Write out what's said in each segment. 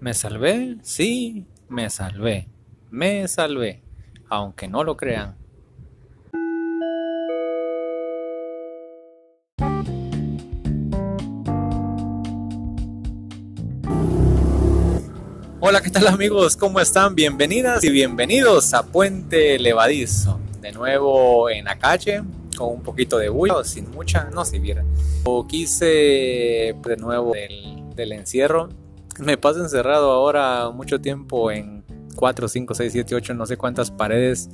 ¿Me salvé? Sí, me salvé. Me salvé. Aunque no lo crean. Hola, ¿qué tal amigos? ¿Cómo están? Bienvenidas y bienvenidos a Puente Levadizo. De nuevo en la calle, con un poquito de bulla, sin mucha, no si viera. O quise de nuevo del, del encierro me paso encerrado ahora mucho tiempo en 4, 5, 6, 7, 8, no sé cuántas paredes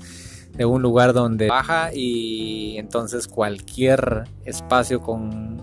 de un lugar donde baja y entonces cualquier espacio con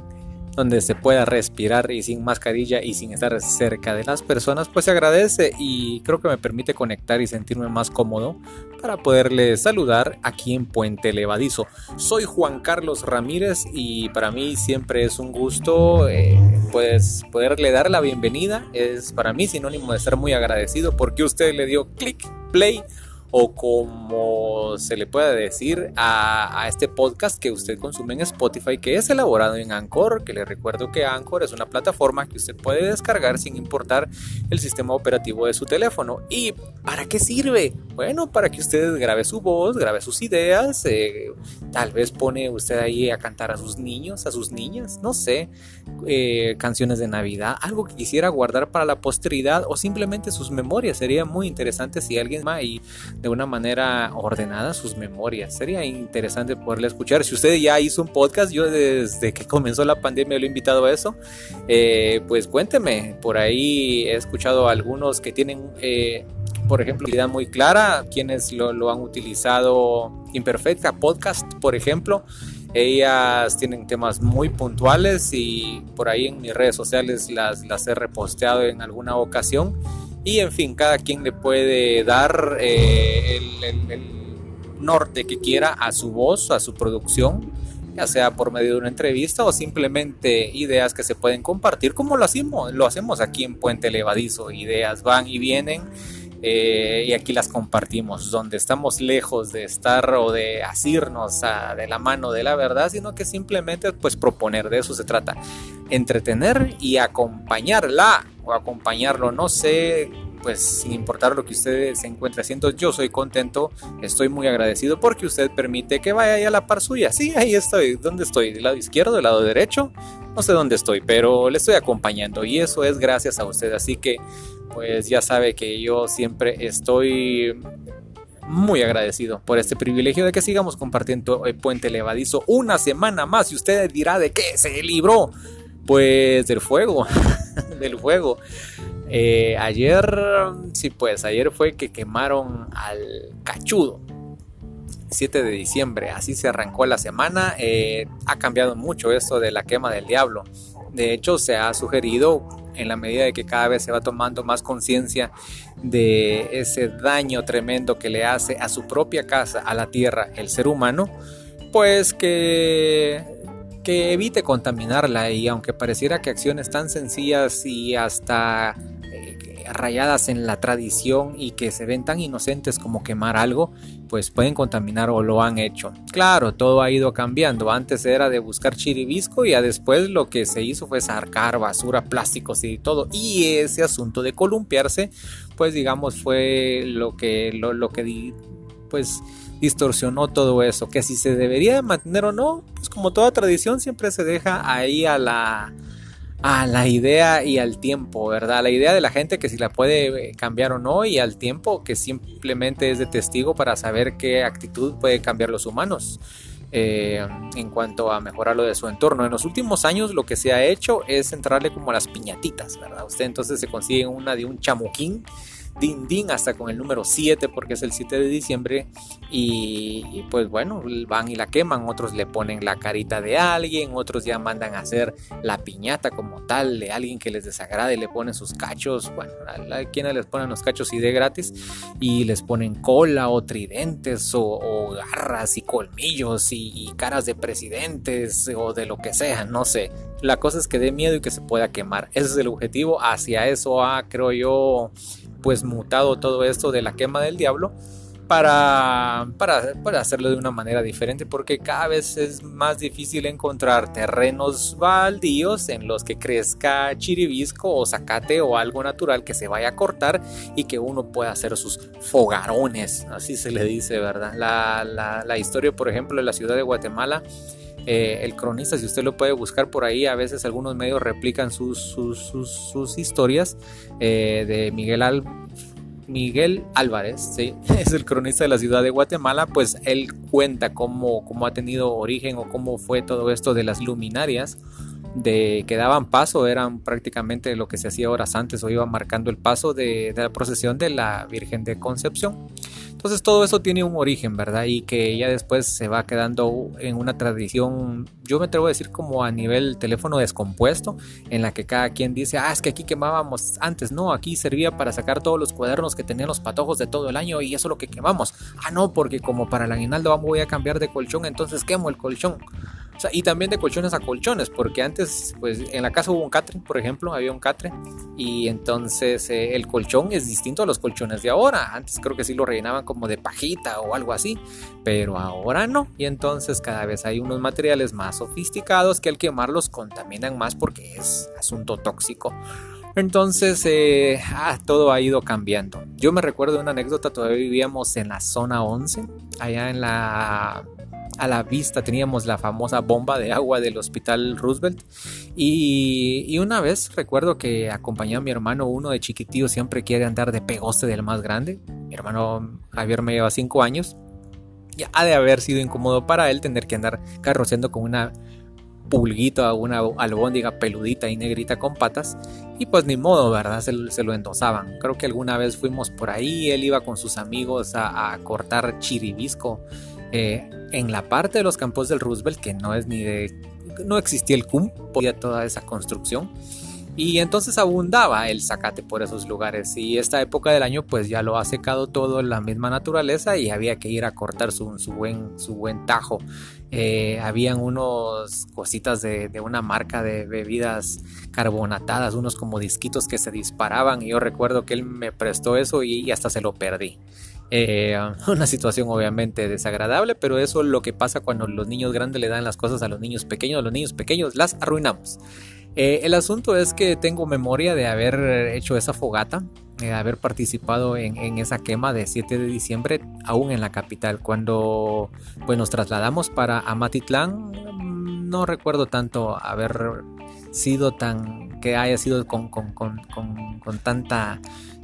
donde se pueda respirar y sin mascarilla y sin estar cerca de las personas, pues se agradece y creo que me permite conectar y sentirme más cómodo para poderles saludar aquí en Puente Levadizo. Soy Juan Carlos Ramírez y para mí siempre es un gusto eh, pues poderle dar la bienvenida. Es para mí sinónimo de estar muy agradecido porque usted le dio clic, play o como se le puede decir a, este podcast que usted consume en Spotify, que es elaborado en Anchor, que le recuerdo que Anchor es una plataforma que usted puede descargar sin importar el sistema operativo de su teléfono. ¿Y para qué sirve? Bueno, para que usted grabe su voz, grabe sus ideas, eh, tal vez pone usted ahí a cantar a sus niños, a sus niñas, no sé, eh, canciones de Navidad, algo que quisiera guardar para la posteridad o simplemente sus memorias. Sería muy interesante si alguien y de una manera ordenada sus memorias. Sería interesante poderle escuchar. Si usted ya hizo un podcast, yo desde que comenzó la pandemia lo he invitado a eso, eh, pues cuénteme. Por ahí he escuchado a algunos que tienen, eh, por ejemplo, idea muy clara, quienes lo, han utilizado Imperfecta Podcast, por ejemplo. Ellas tienen temas muy puntuales y por ahí en mis redes sociales las, las he reposteado en alguna ocasión y en fin, cada quien le puede dar eh, el, norte que quiera a su voz, a su producción, ya sea por medio de una entrevista o simplemente ideas que se pueden compartir, como lo hacemos, lo hacemos aquí en Puente Levadizo. Ideas van y vienen eh, y aquí las compartimos, donde estamos lejos de estar o de asirnos de la mano de la verdad, sino que simplemente pues proponer, de eso se trata, entretener y acompañarla o acompañarlo, no sé, pues sin importar lo que usted se encuentre haciendo, yo soy contento, estoy muy agradecido porque usted permite que vaya a la par suya. Sí, ahí estoy. ¿Dónde estoy? ¿Del lado izquierdo? ¿Del lado derecho? No sé dónde estoy, pero le estoy acompañando y eso es gracias a usted. Así que pues ya sabe que yo siempre estoy muy agradecido por este privilegio de que sigamos compartiendo el Puente Levadizo una semana más y usted dirá de qué se libró. Pues del fuego, del fuego. Eh, ayer, sí pues, ayer fue que quemaron al cachudo. 7 de diciembre, así se arrancó la semana. Eh, ha cambiado mucho eso de la quema del diablo. De hecho, se ha sugerido en la medida de que cada vez se va tomando más conciencia de ese daño tremendo que le hace a su propia casa, a la tierra, el ser humano, pues que, que evite contaminarla y aunque pareciera que acciones tan sencillas y hasta rayadas en la tradición y que se ven tan inocentes como quemar algo, pues pueden contaminar o lo han hecho. Claro, todo ha ido cambiando. Antes era de buscar chiribisco y a después lo que se hizo fue sacar basura, plásticos y todo. Y ese asunto de columpiarse, pues digamos fue lo que lo que pues distorsionó todo eso. Que si se debería mantener o no, pues como toda tradición siempre se deja ahí a la a la idea y al tiempo, ¿verdad? La idea de la gente que si la puede eh, cambiar o no y al tiempo que simplemente es de testigo para saber qué actitud puede cambiar los humanos. Eh, en cuanto a mejorar lo de su entorno. En los últimos años lo que se ha hecho es entrarle como a las piñatitas, ¿verdad? Usted entonces se consigue una de un chamuquín din din hasta con el número 7 porque es el 7 de diciembre y, pues bueno, van y la queman, otros le ponen la carita de alguien, otros ya mandan a hacer la piñata como tal de alguien que les desagrade, le ponen sus cachos, bueno, a, quienes les ponen los cachos y de gratis y les ponen cola o tridentes o, garras y colmillos y, y caras de presidentes o de lo que sea, no sé. La cosa es que dé miedo y que se pueda quemar. Ese es el objetivo. Hacia eso ha, creo yo, pues mutado todo esto de la quema del diablo para, para, para, hacerlo de una manera diferente porque cada vez es más difícil encontrar terrenos baldíos en los que crezca chiribisco o zacate o algo natural que se vaya a cortar y que uno pueda hacer sus fogarones, así se le dice, ¿verdad? La, la, la historia, por ejemplo, de la ciudad de Guatemala. Eh, el cronista, si usted lo puede buscar por ahí, a veces algunos medios replican sus, sus, sus, historias eh, de Miguel Al Miguel Álvarez, ¿sí? es el cronista de la ciudad de Guatemala, pues él cuenta cómo, cómo ha tenido origen o cómo fue todo esto de las luminarias de que daban paso, eran prácticamente lo que se hacía horas antes o iba marcando el paso de la procesión de la Virgen de Concepción. Entonces todo eso tiene un origen, ¿verdad? Y que ya después se va quedando en una tradición, yo me atrevo a decir como a nivel teléfono descompuesto, en la que cada quien dice, ah, es que aquí quemábamos antes, no, aquí servía para sacar todos los cuadernos que tenían los patojos de todo el año y eso es lo que quemamos. Ah, no, porque como para el aguinaldo voy a cambiar de colchón, entonces quemo el colchón y también de colchones a colchones, porque antes, pues en la casa hubo un catre, por ejemplo, había un catre, y entonces eh, el colchón es distinto a los colchones de ahora. Antes creo que sí lo rellenaban como de pajita o algo así, pero ahora no. Y entonces cada vez hay unos materiales más sofisticados que al quemarlos contaminan más porque es asunto tóxico. Entonces, eh, ah, todo ha ido cambiando. Yo me recuerdo una anécdota, todavía vivíamos en la zona 11, allá en la a la vista teníamos la famosa bomba de agua del hospital Roosevelt y, una vez recuerdo que acompañé a mi hermano, uno de chiquitillo siempre quiere andar de pegoste del más grande, mi hermano Javier me lleva 5 años y ha de haber sido incómodo para él tener que andar carroceando con una pulguita, una albóndiga peludita y negrita con patas. Y pues ni modo, ¿verdad? Se, lo endosaban. Creo que alguna vez fuimos por ahí, él iba con sus amigos a, a cortar chiribisco eh, en la parte de los campos del Roosevelt, que no es ni de. no existía el CUM, podía toda esa construcción. Y entonces abundaba el zacate por esos lugares. Y esta época del año, pues ya lo ha secado todo la misma naturaleza y había que ir a cortar su, buen, su buen tajo. Eh, habían unos cositas de, una marca de bebidas carbonatadas, unos como disquitos que se disparaban. Y yo recuerdo que él me prestó eso y hasta se lo perdí. Eh, una situación obviamente desagradable, pero eso es lo que pasa cuando los niños grandes le dan las cosas a los niños pequeños, los niños pequeños las arruinamos. Eh, el asunto es que tengo memoria de haber hecho esa fogata, de haber participado en, esa quema de 7 de diciembre, aún en la capital. Cuando pues, nos trasladamos para Amatitlán, no recuerdo tanto haber sido tan, que haya sido con, con, con, con tanta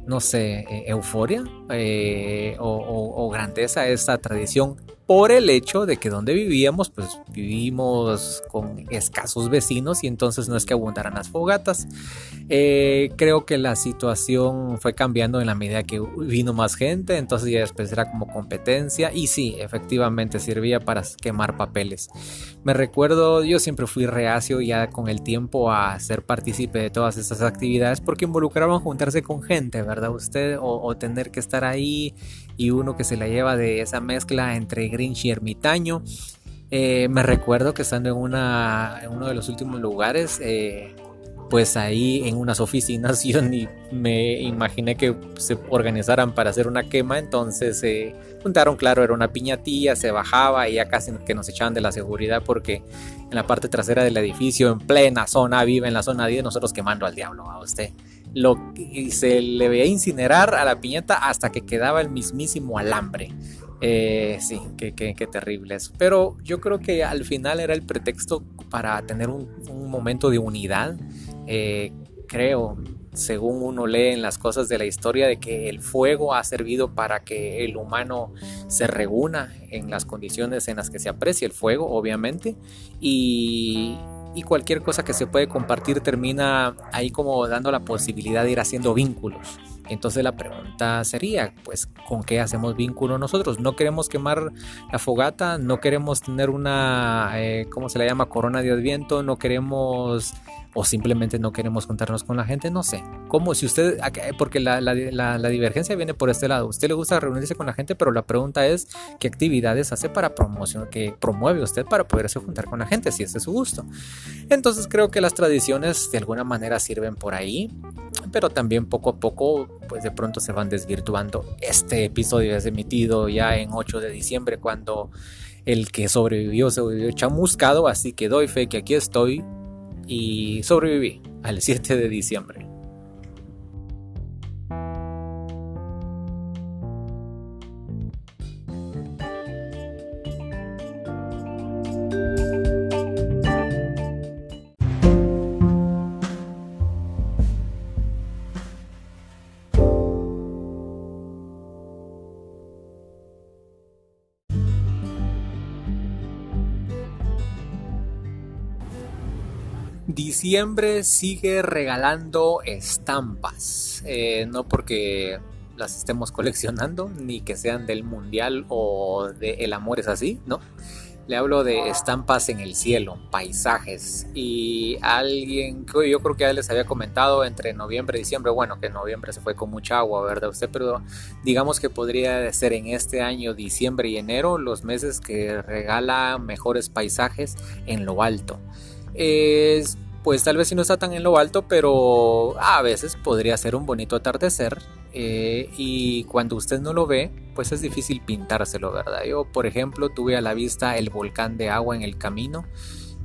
no sé, eh, euforia eh, o, grandeza esta tradición por el hecho de que donde vivíamos, pues vivimos con escasos vecinos y entonces no es que abundaran las fogatas. Eh, creo que la situación fue cambiando en la medida que vino más gente, entonces ya después era como competencia y sí, efectivamente servía para quemar papeles. Me recuerdo, yo siempre fui reacio ya con el tiempo a ser partícipe de todas esas actividades porque involucraban juntarse con gente, ¿verdad? Usted o tener que estar ahí y uno que se la lleva de esa mezcla entre Grinch y ermitaño. Eh, me recuerdo que estando en, una, en uno de los últimos lugares, eh, pues ahí en unas oficinas yo me imaginé que se organizaran para hacer una quema, entonces se juntaron, claro, era una piñatilla, se bajaba y ya casi que nos echaban de la seguridad porque en la parte trasera del edificio, en plena zona, vive en la zona 10, nosotros quemando al diablo a usted lo, se le veía incinerar a la piñata hasta que quedaba el mismísimo alambre. Eh, sí, qué, terrible eso. Pero yo creo que al final era el pretexto para tener un, momento de unidad. Eh, creo, según uno lee en las cosas de la historia, de que el fuego ha servido para que el humano se reúna en las condiciones en las que se aprecia el fuego, obviamente. Y, y cualquier cosa que se puede compartir termina ahí como dando la posibilidad de ir haciendo vínculos. Entonces la pregunta sería, pues, ¿con qué hacemos vínculo nosotros? No queremos quemar la fogata, no queremos tener una, eh, ¿cómo se le llama? Corona de adviento, no queremos o simplemente no queremos juntarnos con la gente, no sé. ¿Cómo? Si usted, porque la, divergencia viene por este lado. usted le gusta reunirse con la gente, pero la pregunta es qué actividades hace para promoción, que promueve usted para poderse juntar con la gente, si ese es su gusto. Entonces creo que las tradiciones de alguna manera sirven por ahí, pero también poco a poco, pues de pronto se van desvirtuando. Este episodio es emitido ya en 8 de diciembre, cuando el que sobrevivió se volvió chamuscado, así que doy fe que aquí estoy y sobreviví al 7 de diciembre. Diciembre sigue regalando estampas. Eh, no porque las estemos coleccionando, ni que sean del mundial o de El amor es así, ¿no? Le hablo de estampas en el cielo, paisajes. Y alguien, que yo creo que ya les había comentado entre noviembre y diciembre, bueno, que noviembre se fue con mucha agua, ¿verdad? Usted, pero digamos que podría ser en este año, diciembre y enero, los meses que regala mejores paisajes en lo alto. Es pues tal vez si no está tan en lo alto, pero a veces podría ser un bonito atardecer. Eh, y cuando usted no lo ve, pues es difícil pintárselo, ¿verdad? Yo, por ejemplo, tuve a la vista el volcán de agua en el camino.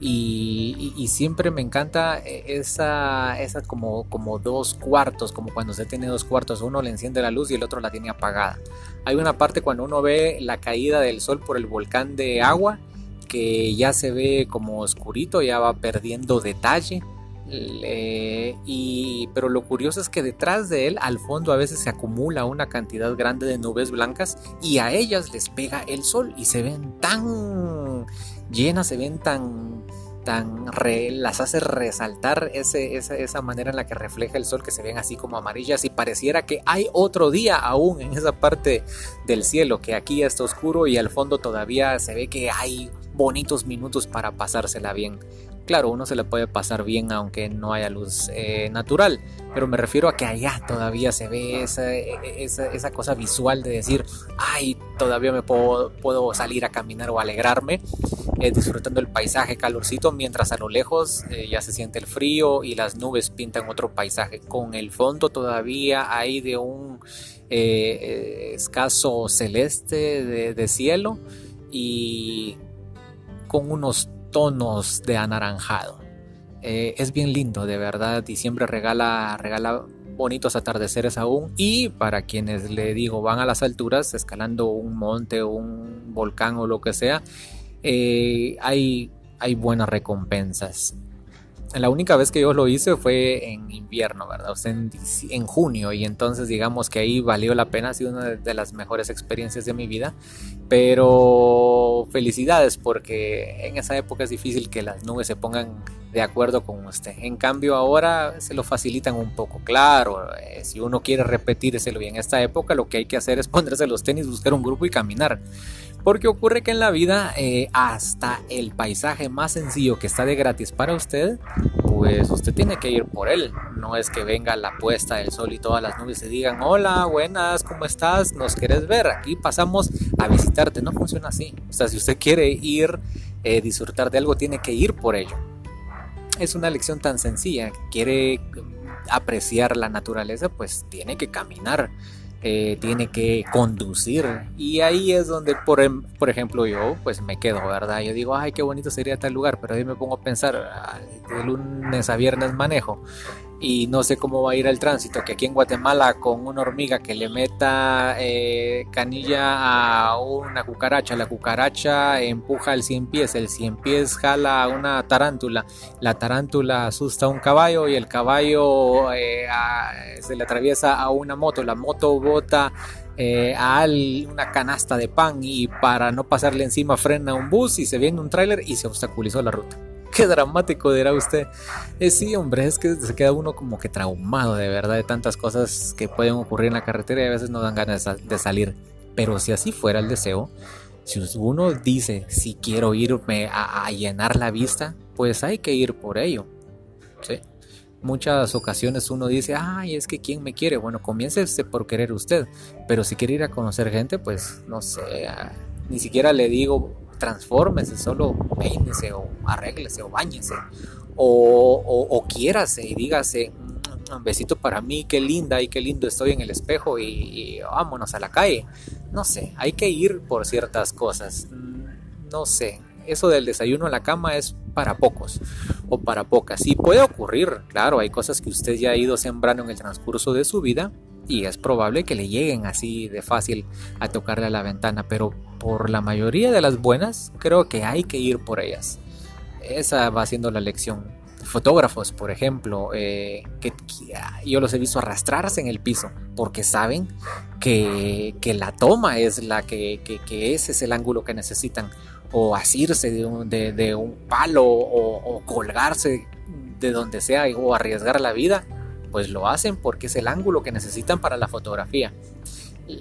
Y, siempre me encanta esa, esa como, como dos cuartos, como cuando usted tiene dos cuartos, uno le enciende la luz y el otro la tiene apagada. Hay una parte cuando uno ve la caída del sol por el volcán de agua que ya se ve como oscurito, ya va perdiendo detalle. y, pero lo curioso es que detrás de él, al fondo, a veces se acumula una cantidad grande de nubes blancas y a ellas les pega el sol y se ven tan llenas, se ven tan tan las hace resaltar ese, esa, esa, manera en la que refleja el sol que se ven así como amarillas y pareciera que hay otro día aún en esa parte del cielo que aquí está oscuro y al fondo todavía se ve que hay bonitos minutos para pasársela bien. Claro, uno se le puede pasar bien aunque no haya luz eh, natural, pero me refiero a que allá todavía se ve esa, esa, cosa visual de decir, ay, todavía me puedo, puedo salir a caminar o alegrarme, eh, disfrutando el paisaje calorcito, mientras a lo lejos eh, ya se siente el frío y las nubes pintan otro paisaje, con el fondo todavía hay de un escaso celeste de, de cielo y con unos tonos de anaranjado. Eh, es bien lindo, de verdad, y siempre regala, regala bonitos atardeceres aún. Y para quienes le digo van a las alturas, escalando un monte un volcán o lo que sea, eh, hay, hay buenas recompensas. La única vez que yo lo hice fue en invierno, ¿verdad? O sea, en, junio y entonces digamos que ahí valió la pena, ha sido una de las mejores experiencias de mi vida. Pero felicidades porque en esa época es difícil que las nubes se pongan de acuerdo con usted. En cambio ahora se lo facilitan un poco. Claro, eh, si uno quiere repetírselo y en esta época lo que hay que hacer es ponerse los tenis, buscar un grupo y caminar. Porque ocurre que en la vida eh, hasta el paisaje más sencillo que está de gratis para usted, pues usted tiene que ir por él. No es que venga la puesta del sol y todas las nubes se digan, hola, buenas, ¿cómo estás? ¿Nos quieres ver? Aquí pasamos a visitarte. No funciona así. O sea, si usted quiere ir, eh, disfrutar de algo, tiene que ir por ello. Es una lección tan sencilla. Quiere apreciar la naturaleza, pues tiene que caminar eh, tiene que conducir. Y ahí es donde por, em, por ejemplo yo pues me quedo verdad yo digo ay qué bonito sería tal lugar pero ahí me pongo a pensar de lunes a viernes manejo y no sé cómo va a ir el tránsito, que aquí en Guatemala con una hormiga que le meta eh, canilla a una cucaracha, la cucaracha empuja el cien pies, el cien pies jala a una tarántula, la tarántula asusta a un caballo y el caballo eh, se le atraviesa a una moto, la moto bota eh, a una canasta de pan y para no pasarle encima frena un bus y se viene un tráiler y se obstaculizó la ruta. Qué dramático dirá usted. Eh, sí, hombre, es que se queda uno como que traumado de verdad de tantas cosas que pueden ocurrir en la carretera y a veces no dan ganas de salir. Pero si así fuera el deseo, si uno dice si quiero irme a, llenar la vista, pues hay que ir por ello. ¿sí? Muchas ocasiones uno dice, ay, es que ¿quién me quiere? Bueno, comience por querer usted, pero si quiere ir a conocer gente, pues no sé, ni siquiera le digo transfórmese, solo peínese o arréglese o bañese o, o, o quiérase y dígase, un besito para mí, qué linda y qué lindo estoy en el espejo y, vámonos a la calle. No sé, hay que ir por ciertas cosas. No sé, eso del desayuno a la cama es para pocos o para pocas. Y puede ocurrir, claro, hay cosas que usted ya ha ido sembrando en el transcurso de su vida y es probable que le lleguen así de fácil a tocarle a la ventana, pero por la mayoría de las buenas creo que hay que ir por ellas. Esa va siendo la lección fotógrafos, por ejemplo, eh, que, yo los he visto arrastrarse en el piso porque saben que, la toma es la que, ese es el ángulo que necesitan, o asirse de un, de, un palo o, colgarse de donde sea o arriesgar la vida, pues lo hacen porque es el ángulo que necesitan para la fotografía.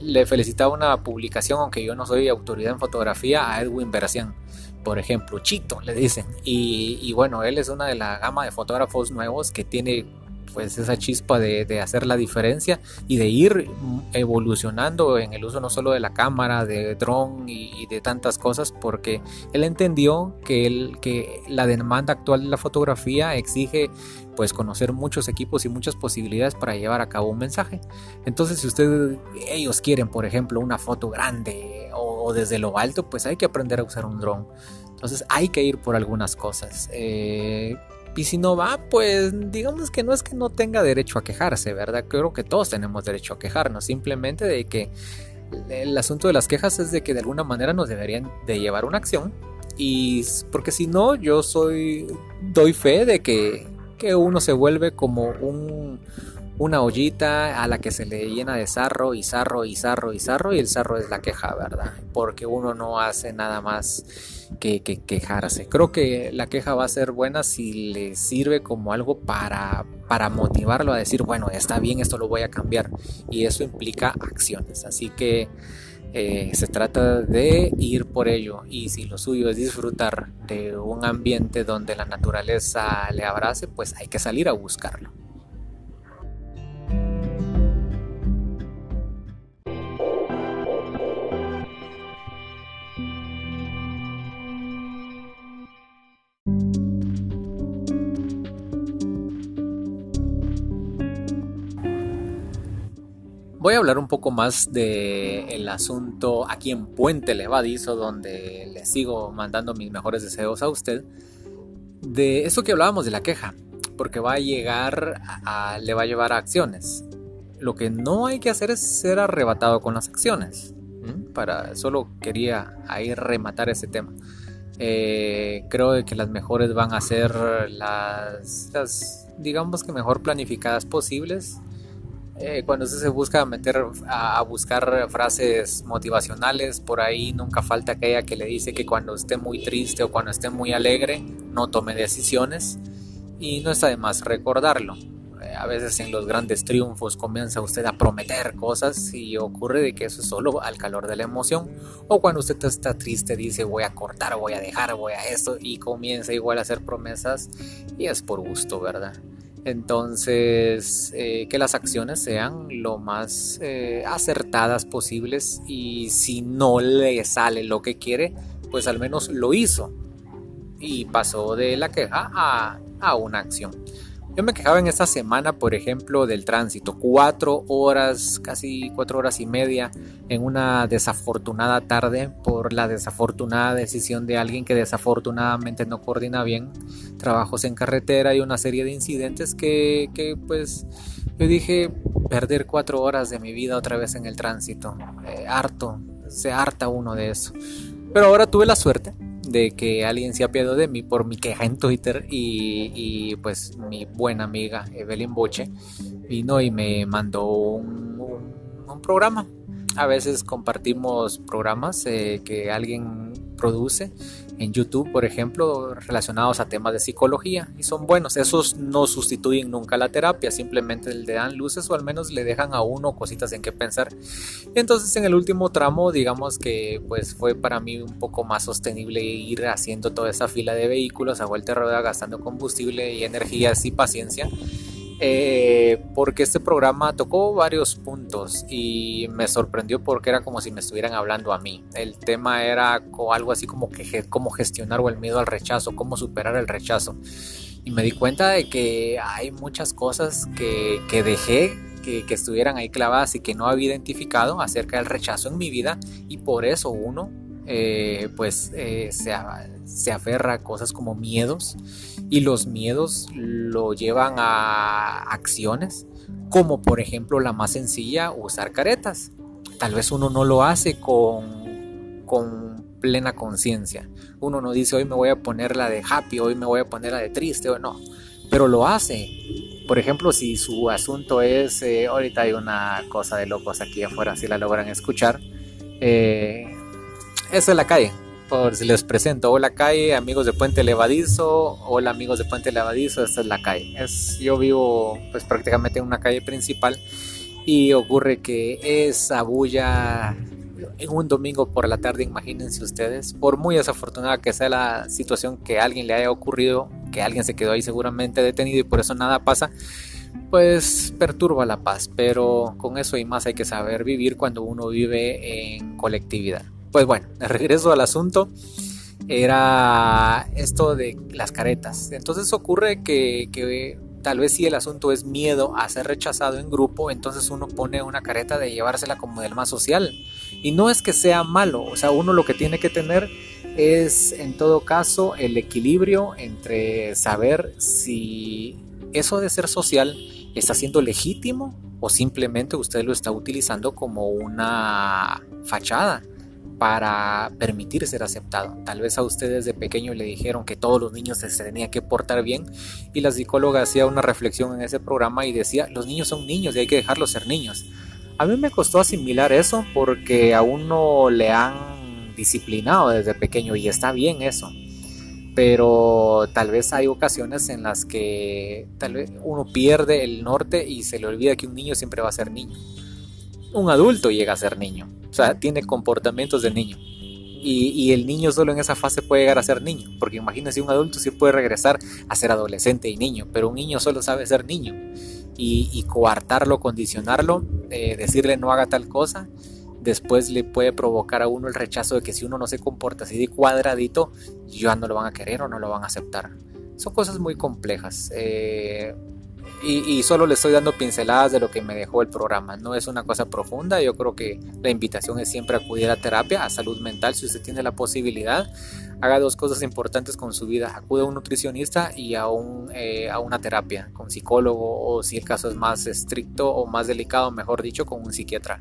Le felicitaba una publicación, aunque yo no soy autoridad en fotografía, a Edwin Beracian por ejemplo, Chito, le dicen. Y, bueno, él es una de la gama de fotógrafos nuevos que tiene pues esa chispa de, hacer la diferencia y de ir evolucionando en el uso no solo de la cámara, de dron y, de tantas cosas, porque él entendió que, el, que la demanda actual de la fotografía exige pues conocer muchos equipos y muchas posibilidades para llevar a cabo un mensaje. Entonces, si ustedes ellos quieren, por ejemplo, una foto grande o, desde lo alto, pues hay que aprender a usar un dron. Entonces, hay que ir por algunas cosas. Eh, y si no va, pues digamos que no es que no tenga derecho a quejarse, ¿verdad? Creo que todos tenemos derecho a quejarnos, simplemente de que el asunto de las quejas es de que de alguna manera nos deberían de llevar una acción y porque si no yo soy doy fe de que, que uno se vuelve como un una ollita a la que se le llena de sarro y sarro y sarro y sarro y el sarro es la queja, ¿verdad? Porque uno no hace nada más que, quejarse. Creo que la queja va a ser buena si le sirve como algo para, para motivarlo a decir, bueno, está bien, esto lo voy a cambiar. Y eso implica acciones. Así que eh, se trata de ir por ello. Y si lo suyo es disfrutar de un ambiente donde la naturaleza le abrace, pues hay que salir a buscarlo. Voy a hablar un poco más del el asunto aquí en Puente Levadizo, donde le sigo mandando mis mejores deseos a usted. De eso que hablábamos de la queja, porque va a llegar, a, le va a llevar a acciones. Lo que no hay que hacer es ser arrebatado con las acciones. Para, solo quería ahí rematar ese tema. Eh, creo que las mejores van a ser las, las, digamos que mejor planificadas posibles eh, cuando usted se busca meter a, buscar frases motivacionales, por ahí nunca falta aquella que le dice que cuando esté muy triste o cuando esté muy alegre, no tome decisiones. Y no está de más recordarlo. Eh, a veces en los grandes triunfos comienza usted a prometer cosas y ocurre de que eso es solo al calor de la emoción. O cuando usted está triste dice voy a cortar, voy a dejar, voy a esto y comienza igual a hacer promesas y es por gusto, ¿verdad? Entonces, eh, que las acciones sean lo más eh, acertadas posibles y si no le sale lo que quiere, pues al menos lo hizo y pasó de la queja a, a una acción. Yo me quejaba en esta semana, por ejemplo, del tránsito. Cuatro horas, casi cuatro horas y media en una desafortunada tarde por la desafortunada decisión de alguien que desafortunadamente no coordina bien trabajos en carretera y una serie de incidentes que, que pues yo dije perder cuatro horas de mi vida otra vez en el tránsito. Eh, harto, se harta uno de eso. Pero ahora tuve la suerte de que alguien se apiadó de mí por mi queja en Twitter y, pues mi buena amiga Evelyn Boche vino y me mandó un, programa. A veces compartimos programas eh, que alguien produce en YouTube, por ejemplo, relacionados a temas de psicología y son buenos. Esos no sustituyen nunca la terapia, simplemente le dan luces o al menos le dejan a uno cositas en que pensar. entonces en el último tramo, digamos que pues fue para mí un poco más sostenible ir haciendo toda esa fila de vehículos a vuelta rueda, gastando combustible y energías y paciencia eh, porque este programa tocó varios puntos y me sorprendió porque era como si me estuvieran hablando a mí. El tema era algo así como que cómo gestionar el miedo al rechazo, cómo superar el rechazo. Y me di cuenta de que hay muchas cosas que, dejé que, estuvieran ahí clavadas y que no había identificado acerca del rechazo en mi vida y por eso uno eh, pues eh, se, se aferra a cosas como miedos y los miedos lo llevan a acciones como por ejemplo la más sencilla usar caretas. Tal vez uno no lo hace con, con plena conciencia. Uno no dice hoy me voy a poner la de happy hoy me voy a poner la de triste o no. Pero lo hace. Por ejemplo si su asunto es eh, ahorita hay una cosa de locos aquí afuera si la logran escuchar eh, eso es la calle por si les presento. Hola calle, amigos de Puente Levadizo. Hola amigos de Puente Levadizo, esta es la calle. Es, yo vivo pues prácticamente en una calle principal y ocurre que esa bulla en un domingo por la tarde, imagínense ustedes, por muy desafortunada que sea la situación que a alguien le haya ocurrido, que alguien se quedó ahí seguramente detenido y por eso nada pasa, pues perturba la paz, pero con eso y más hay que saber vivir cuando uno vive en colectividad. Pues bueno, regreso al asunto. Era esto de las caretas. Entonces ocurre que, tal vez si el asunto es miedo a ser rechazado en grupo, entonces uno pone una careta de llevársela como del más social. Y no es que sea malo, o sea, uno lo que tiene que tener es en todo caso el equilibrio entre saber si eso de ser social está siendo legítimo o simplemente usted lo está utilizando como una fachada para permitir ser aceptado. Tal vez a ustedes de pequeño le dijeron que todos los niños se tenían que portar bien y la psicóloga hacía una reflexión en ese programa y decía, los niños son niños y hay que dejarlos ser niños. A mí me costó asimilar eso porque a uno le han disciplinado desde pequeño y está bien eso. Pero tal vez hay ocasiones en las que tal vez uno pierde el norte y se le olvida que un niño siempre va a ser niño. Un adulto llega a ser niño o sea, tiene comportamientos de niño. Y, el niño solo en esa fase puede llegar a ser niño, porque imagínense un adulto sí puede regresar a ser adolescente y niño, pero un niño solo sabe ser niño. Y, coartarlo, condicionarlo, eh, decirle no haga tal cosa, después le puede provocar a uno el rechazo de que si uno no se comporta así de cuadradito, ya no lo van a querer o no lo van a aceptar. Son cosas muy complejas. Eh, y, solo le estoy dando pinceladas de lo que me dejó el programa. No es una cosa profunda. Yo creo que la invitación es siempre acudir a terapia, a salud mental, si usted tiene la posibilidad. Haga dos cosas importantes con su vida. Acude a un nutricionista y a, un, eh, a una terapia con psicólogo o si el caso es más estricto o más delicado, mejor dicho, con un psiquiatra.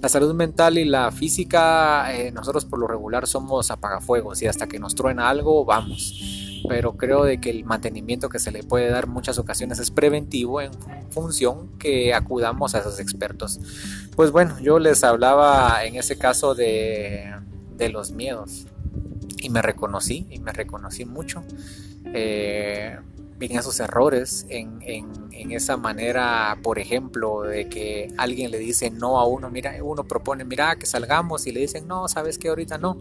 La salud mental y la física, eh, nosotros por lo regular somos apagafuegos y hasta que nos truena algo, vamos pero creo de que el mantenimiento que se le puede dar muchas ocasiones es preventivo en función que acudamos a esos expertos. Pues bueno, yo les hablaba en ese caso de, de los miedos y me reconocí y me reconocí mucho. Eh, en esos errores, en, en, esa manera, por ejemplo, de que alguien le dice no a uno, mira, uno propone, mira, que salgamos y le dicen no, sabes que ahorita no.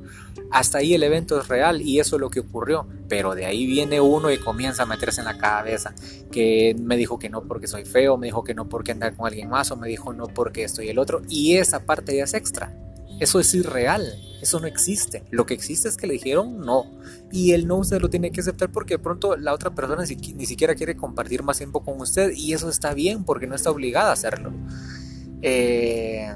Hasta ahí el evento es real y eso es lo que ocurrió, pero de ahí viene uno y comienza a meterse en la cabeza que me dijo que no porque soy feo, me dijo que no porque andar con alguien más o me dijo no porque estoy el otro y esa parte ya es extra. Eso es irreal, eso no existe. Lo que existe es que le dijeron no. Y el no usted lo tiene que aceptar porque de pronto la otra persona ni, siquiera quiere compartir más tiempo con usted. Y eso está bien porque no está obligada a hacerlo. Eh,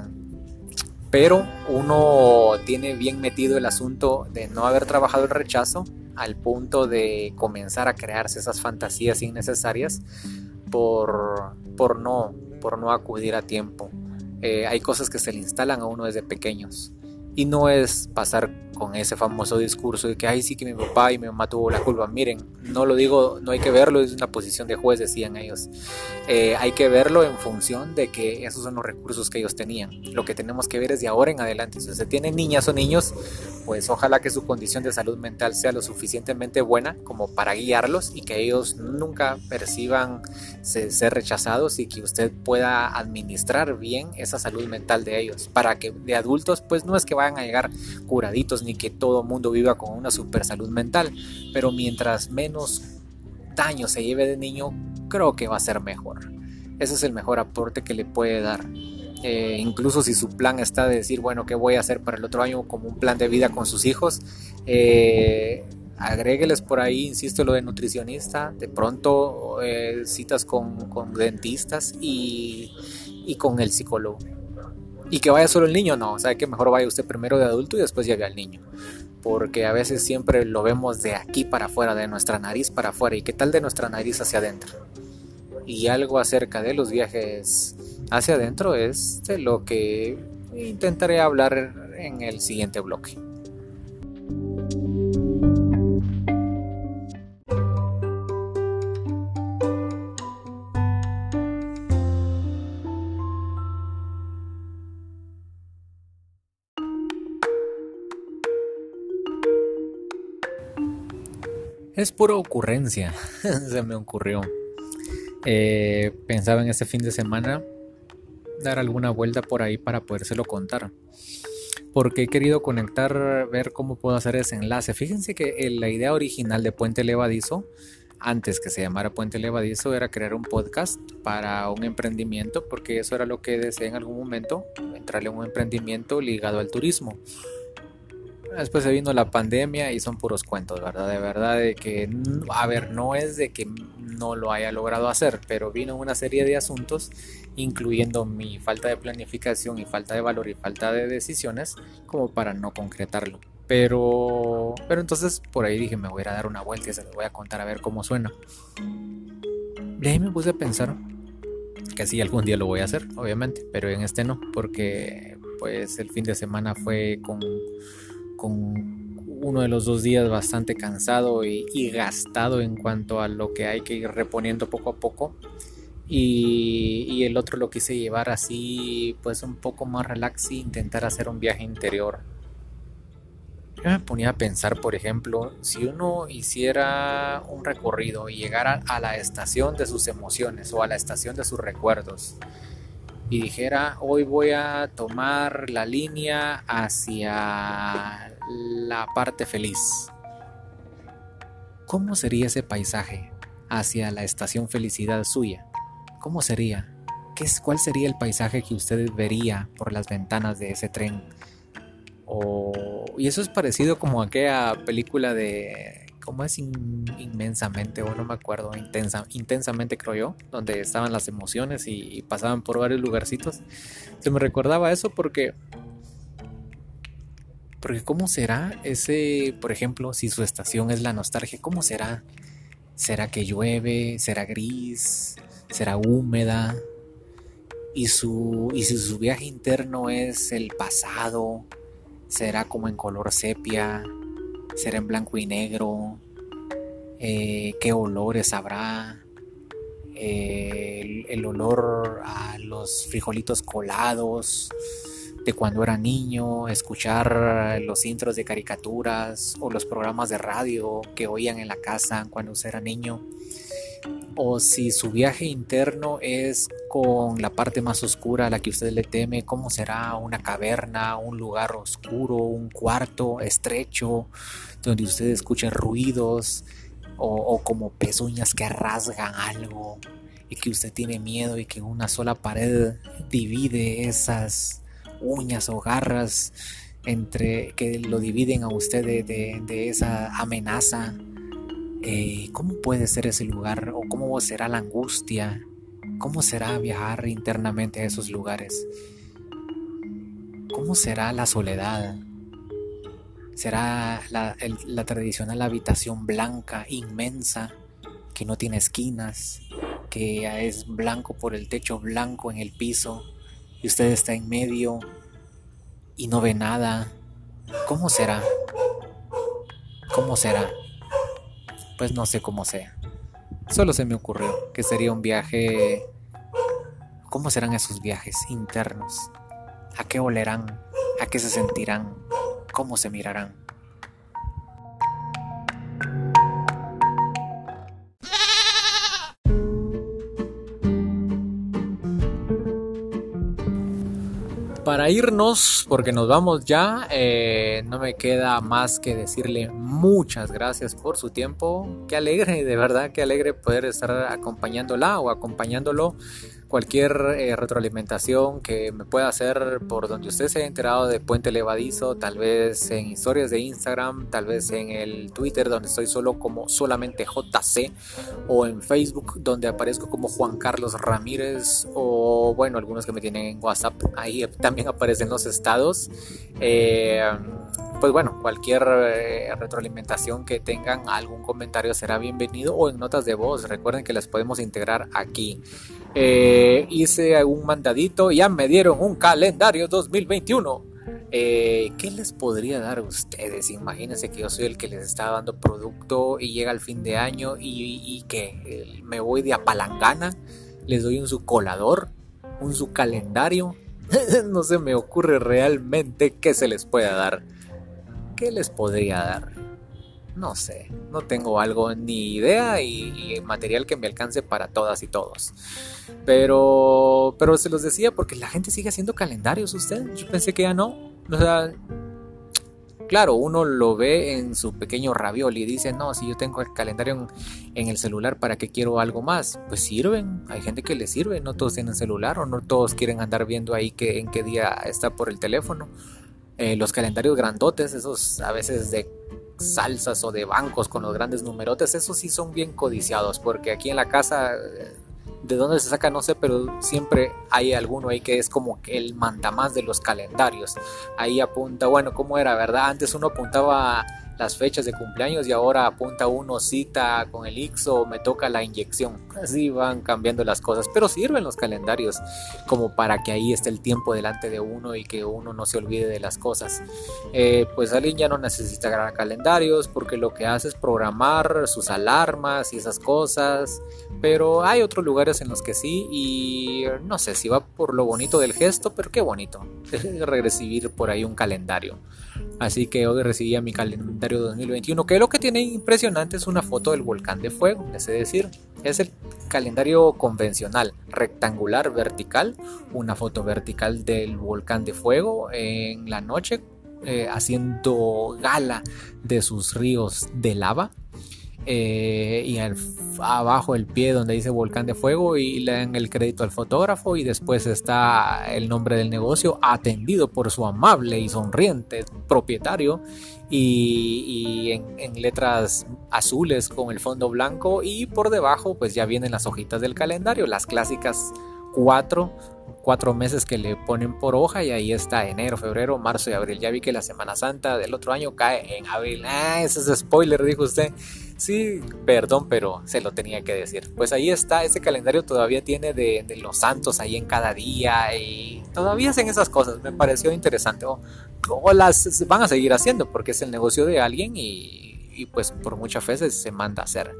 pero uno tiene bien metido el asunto de no haber trabajado el rechazo al punto de comenzar a crearse esas fantasías innecesarias por, por, no, por no acudir a tiempo. Eh, hay cosas que se le instalan a uno desde pequeños. Y no es pasar con ese famoso discurso de que, ay, sí que mi papá y mi mamá tuvo la culpa. Miren, no lo digo, no hay que verlo, es una posición de juez, decían ellos. Eh, hay que verlo en función de que esos son los recursos que ellos tenían. Lo que tenemos que ver es de ahora en adelante. Si usted tiene niñas o niños, pues ojalá que su condición de salud mental sea lo suficientemente buena como para guiarlos y que ellos nunca perciban ser rechazados y que usted pueda administrar bien esa salud mental de ellos. Para que de adultos, pues no es que vayan a llegar curaditos ni que todo mundo viva con una super salud mental, pero mientras menos daño se lleve de niño, creo que va a ser mejor. Ese es el mejor aporte que le puede dar. Eh, incluso si su plan está de decir, bueno, ¿qué voy a hacer para el otro año como un plan de vida con sus hijos? Eh, agrégueles por ahí, insisto, lo de nutricionista, de pronto eh, citas con, dentistas y, con el psicólogo. Y que vaya solo el niño, no, o sea que mejor vaya usted primero de adulto y después llegue al niño. Porque a veces siempre lo vemos de aquí para afuera, de nuestra nariz para afuera. ¿Y qué tal de nuestra nariz hacia adentro? Y algo acerca de los viajes hacia adentro es de lo que intentaré hablar en el siguiente bloque. Es pura ocurrencia, se me ocurrió. Eh, pensaba en este fin de semana dar alguna vuelta por ahí para podérselo contar. Porque he querido conectar, ver cómo puedo hacer ese enlace. Fíjense que la idea original de Puente Levadizo, antes que se llamara Puente Levadizo, era crear un podcast para un emprendimiento, porque eso era lo que deseé en algún momento, entrarle a un emprendimiento ligado al turismo. Después se vino la pandemia y son puros cuentos, ¿verdad? De verdad de que, a ver, no es de que no lo haya logrado hacer, pero vino una serie de asuntos, incluyendo mi falta de planificación y falta de valor y falta de decisiones, como para no concretarlo. Pero, pero entonces por ahí dije, me voy a, dar una vuelta y se lo voy a contar a ver cómo suena. De ahí me puse a pensar que sí, algún día lo voy a hacer, obviamente, pero en este no, porque pues el fin de semana fue con con uno de los dos días bastante cansado y, gastado en cuanto a lo que hay que ir reponiendo poco a poco. Y, el otro lo quise llevar así, pues un poco más relax e intentar hacer un viaje interior. Yo me ponía a pensar, por ejemplo, si uno hiciera un recorrido y llegara a la estación de sus emociones o a la estación de sus recuerdos, y dijera hoy voy a tomar la línea hacia la parte feliz. ¿Cómo sería ese paisaje hacia la estación felicidad suya? ¿Cómo sería? ¿Qué es, ¿Cuál sería el paisaje que usted vería por las ventanas de ese tren? y eso es parecido como a aquella película de ¿Cómo es inmensamente? O no me acuerdo, intensa, intensamente creo yo, donde estaban las emociones y, pasaban por varios lugarcitos. Se me recordaba eso porque porque ¿cómo será ese, por ejemplo, si su estación es la nostalgia, ¿cómo será? ¿Será que llueve? ¿Será gris? ¿Será húmeda? Y, su, y si su viaje interno es el pasado, ¿será como en color sepia? será en blanco y negro, eh, qué olores habrá, eh, el, olor a los frijolitos colados de cuando era niño, escuchar los intros de caricaturas o los programas de radio que oían en la casa cuando usted era niño. O si su viaje interno es con la parte más oscura a la que usted le teme, cómo será una caverna, un lugar oscuro, un cuarto estrecho, donde usted escuche ruidos o, como pezuñas que rasgan algo y que usted tiene miedo y que una sola pared divide esas uñas o garras entre que lo dividen a usted de esa amenaza eh, ¿cómo puede ser ese lugar o cómo será la angustia? ¿Cómo será viajar internamente a esos lugares? ¿Cómo será la soledad? ¿Será la, tradicional habitación blanca, inmensa, que no tiene esquinas, que es blanco por el techo, blanco en el piso, y usted está en medio y no ve nada? ¿Cómo será? ¿Cómo será? Pues no sé cómo sea. Solo se me ocurrió que sería un viaje... ¿Cómo serán esos viajes internos? ¿A qué olerán? ¿A qué se sentirán? ¿Cómo se mirarán? para irnos, porque nos vamos ya, eh, no me queda más que decirle muchas gracias por su tiempo. Qué alegre, de verdad, qué alegre poder estar acompañándola o acompañándolo cualquier eh, retroalimentación que me pueda hacer por donde usted se haya enterado de Puente Levadizo, tal vez en historias de Instagram, tal vez en el Twitter donde estoy solo como solamente JC o en Facebook donde aparezco como Juan Carlos Ramírez o bueno, algunos que me tienen en WhatsApp, ahí también aparecen los estados. Eh, pues bueno, cualquier eh, retroalimentación que tengan, algún comentario será bienvenido o en notas de voz. Recuerden que las podemos integrar aquí. Eh, hice un mandadito, ya me dieron un calendario 2021. Eh, ¿Qué les podría dar a ustedes? Imagínense que yo soy el que les está dando producto y llega el fin de año y, que me voy de apalangana, les doy un su colador, un su calendario. no se me ocurre realmente qué se les pueda dar. ¿Qué les podría dar? No sé, no tengo algo ni idea y, material que me alcance para todas y todos. Pero, pero se los decía porque la gente sigue haciendo calendarios, usted. Yo pensé que ya no. O sea, claro, uno lo ve en su pequeño ravioli y dice, no, si yo tengo el calendario en, el celular, ¿para qué quiero algo más? Pues sirven, hay gente que le sirve, no todos tienen celular o no todos quieren andar viendo ahí que, en qué día está por el teléfono. Eh, los calendarios grandotes, esos a veces de salsas o de bancos con los grandes numerotes, esos sí son bien codiciados, porque aquí en la casa, eh, de dónde se saca no sé, pero siempre hay alguno ahí que es como el mandamás de los calendarios. Ahí apunta, bueno, ¿cómo era, verdad? Antes uno apuntaba las fechas de cumpleaños y ahora apunta uno cita con el IXO, me toca la inyección. Así van cambiando las cosas, pero sirven los calendarios como para que ahí esté el tiempo delante de uno y que uno no se olvide de las cosas. Eh, pues alguien ya no necesita grabar calendarios porque lo que hace es programar sus alarmas y esas cosas, pero hay otros lugares en los que sí y no sé si va por lo bonito del gesto, pero qué bonito recibir por ahí un calendario. Así que hoy recibí mi calendario 2021, que lo que tiene impresionante es una foto del volcán de fuego, es decir, es el calendario convencional, rectangular, vertical, una foto vertical del volcán de fuego en la noche, eh, haciendo gala de sus ríos de lava eh, y abajo el pie donde dice volcán de fuego y le dan el crédito al fotógrafo y después está el nombre del negocio atendido por su amable y sonriente propietario y, en, letras azules con el fondo blanco y por debajo pues ya vienen las hojitas del calendario las clásicas cuatro cuatro meses que le ponen por hoja y ahí está enero, febrero, marzo y abril. Ya vi que la Semana Santa del otro año cae en abril. Ah, ese es spoiler, dijo usted. Sí, perdón, pero se lo tenía que decir. Pues ahí está, ese calendario todavía tiene de, los santos ahí en cada día y todavía hacen esas cosas. Me pareció interesante. O, las van a seguir haciendo porque es el negocio de alguien y, y pues por muchas veces se manda a hacer.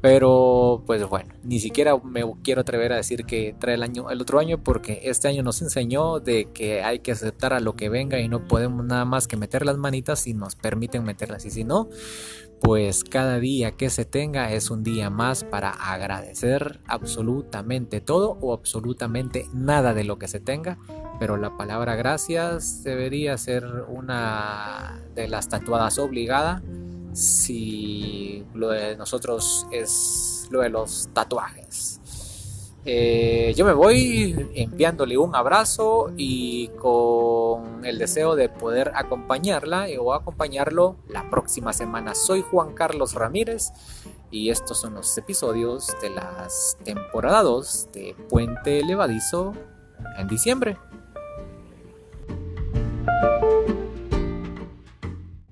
Pero pues bueno, ni siquiera me quiero atrever a decir que trae el año el otro año porque este año nos enseñó de que hay que aceptar a lo que venga y no podemos nada más que meter las manitas si nos permiten meterlas. Y si no, pues cada día que se tenga es un día más para agradecer absolutamente todo o absolutamente nada de lo que se tenga, pero la palabra gracias debería ser una de las tatuadas obligada si lo de nosotros es lo de los tatuajes. Eh, yo me voy enviándole un abrazo y con el deseo de poder acompañarla o acompañarlo la próxima semana. Soy Juan Carlos Ramírez y estos son los episodios de las temporadas 2 de Puente Levadizo en diciembre.